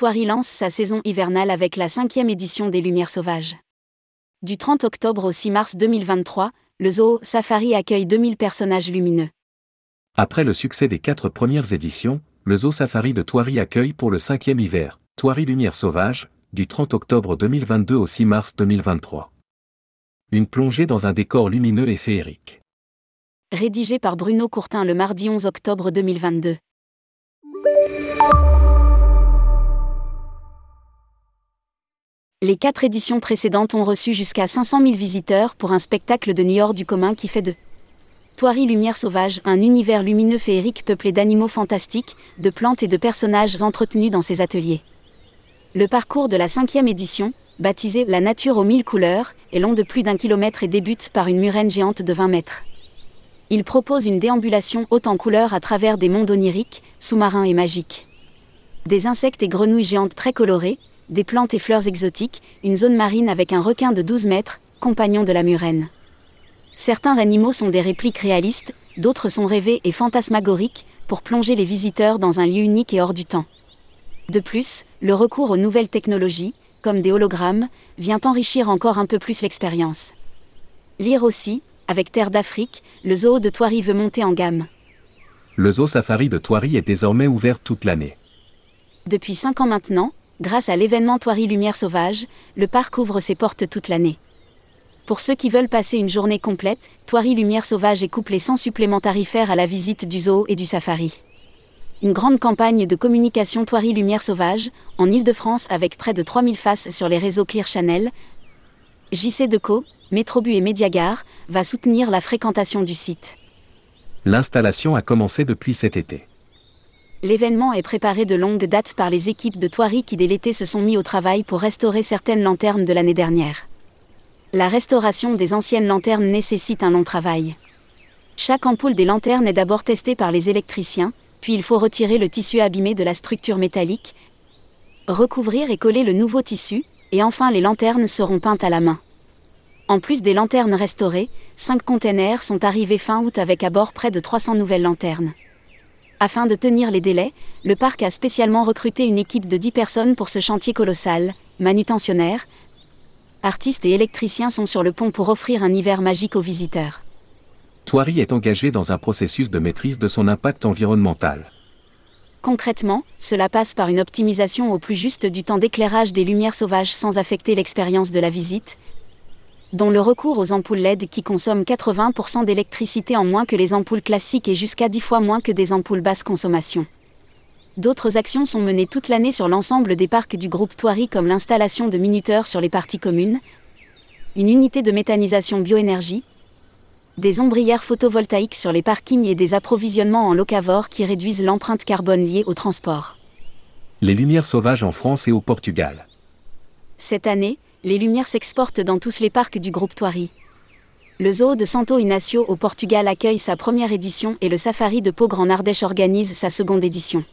Thoiry lance sa saison hivernale avec la cinquième édition des Lumières Sauvages. Du 30 octobre au 6 mars 2023, le Zoo Safari accueille 2000 personnages lumineux. Après le succès des quatre premières éditions, le Zoo Safari de Thoiry accueille pour le cinquième hiver, Thoiry Lumière Sauvage, du 30 octobre 2022 au 6 mars 2023. Une plongée dans un décor lumineux et féerique. Rédigé par Bruno Courtin le mardi 11 octobre 2022. Les quatre éditions précédentes ont reçu jusqu'à 500 000 visiteurs pour un spectacle de New York du commun qui fait de Thoiry Lumière Sauvage un univers lumineux féerique peuplé d'animaux fantastiques, de plantes et de personnages entretenus dans ses ateliers. Le parcours de la cinquième édition, baptisé La nature aux mille couleurs, est long de plus d'un kilomètre et débute par une murène géante de 20 mètres. Il propose une déambulation haute en couleurs à travers des mondes oniriques, sous-marins et magiques. Des insectes et grenouilles géantes très colorées, des plantes et fleurs exotiques, une zone marine avec un requin de 12 mètres, compagnon de la murène. Certains animaux sont des répliques réalistes, d'autres sont rêvés et fantasmagoriques, pour plonger les visiteurs dans un lieu unique et hors du temps. De plus, le recours aux nouvelles technologies, comme des hologrammes, vient enrichir encore un peu plus l'expérience. Lire aussi, avec Terre d'Afrique, le zoo de Thoiry veut monter en gamme. Le zoo safari de Thoiry est désormais ouvert toute l'année. Depuis 5 ans maintenant, Grâce à l'événement Thoiry Lumière Sauvage, le parc ouvre ses portes toute l'année. Pour ceux qui veulent passer une journée complète, Thoiry Lumière Sauvage est couplé sans supplément tarifaire à la visite du zoo et du safari. Une grande campagne de communication Thoiry Lumière Sauvage, en Ile-de-France avec près de 3000 faces sur les réseaux Clear Channel, JC Deco, Métrobu et Mediagare, va soutenir la fréquentation du site. L'installation a commencé depuis cet été. L'événement est préparé de longue date par les équipes de Thoiry qui dès l'été se sont mis au travail pour restaurer certaines lanternes de l'année dernière. La restauration des anciennes lanternes nécessite un long travail. Chaque ampoule des lanternes est d'abord testée par les électriciens, puis il faut retirer le tissu abîmé de la structure métallique, recouvrir et coller le nouveau tissu, et enfin les lanternes seront peintes à la main. En plus des lanternes restaurées, 5 containers sont arrivés fin août avec à bord près de 300 nouvelles lanternes. Afin de tenir les délais, le parc a spécialement recruté une équipe de 10 personnes pour ce chantier colossal, manutentionnaires, artistes et électriciens sont sur le pont pour offrir un hiver magique aux visiteurs. Thoiry est engagé dans un processus de maîtrise de son impact environnemental. Concrètement, cela passe par une optimisation au plus juste du temps d'éclairage des lumières sauvages sans affecter l'expérience de la visite, dont le recours aux ampoules LED qui consomment 80% d'électricité en moins que les ampoules classiques et jusqu'à 10 fois moins que des ampoules basse consommation. D'autres actions sont menées toute l'année sur l'ensemble des parcs du groupe Thoiry comme l'installation de minuteurs sur les parties communes, une unité de méthanisation bioénergie, des ombrières photovoltaïques sur les parkings et des approvisionnements en locavore qui réduisent l'empreinte carbone liée au transport. Les lumières sauvages en France et au Portugal. Cette année, les lumières s'exportent dans tous les parcs du groupe Thoiry. Le zoo de Santo Inácio au Portugal accueille sa première édition et le safari de Pau Grand Ardèche organise sa seconde édition.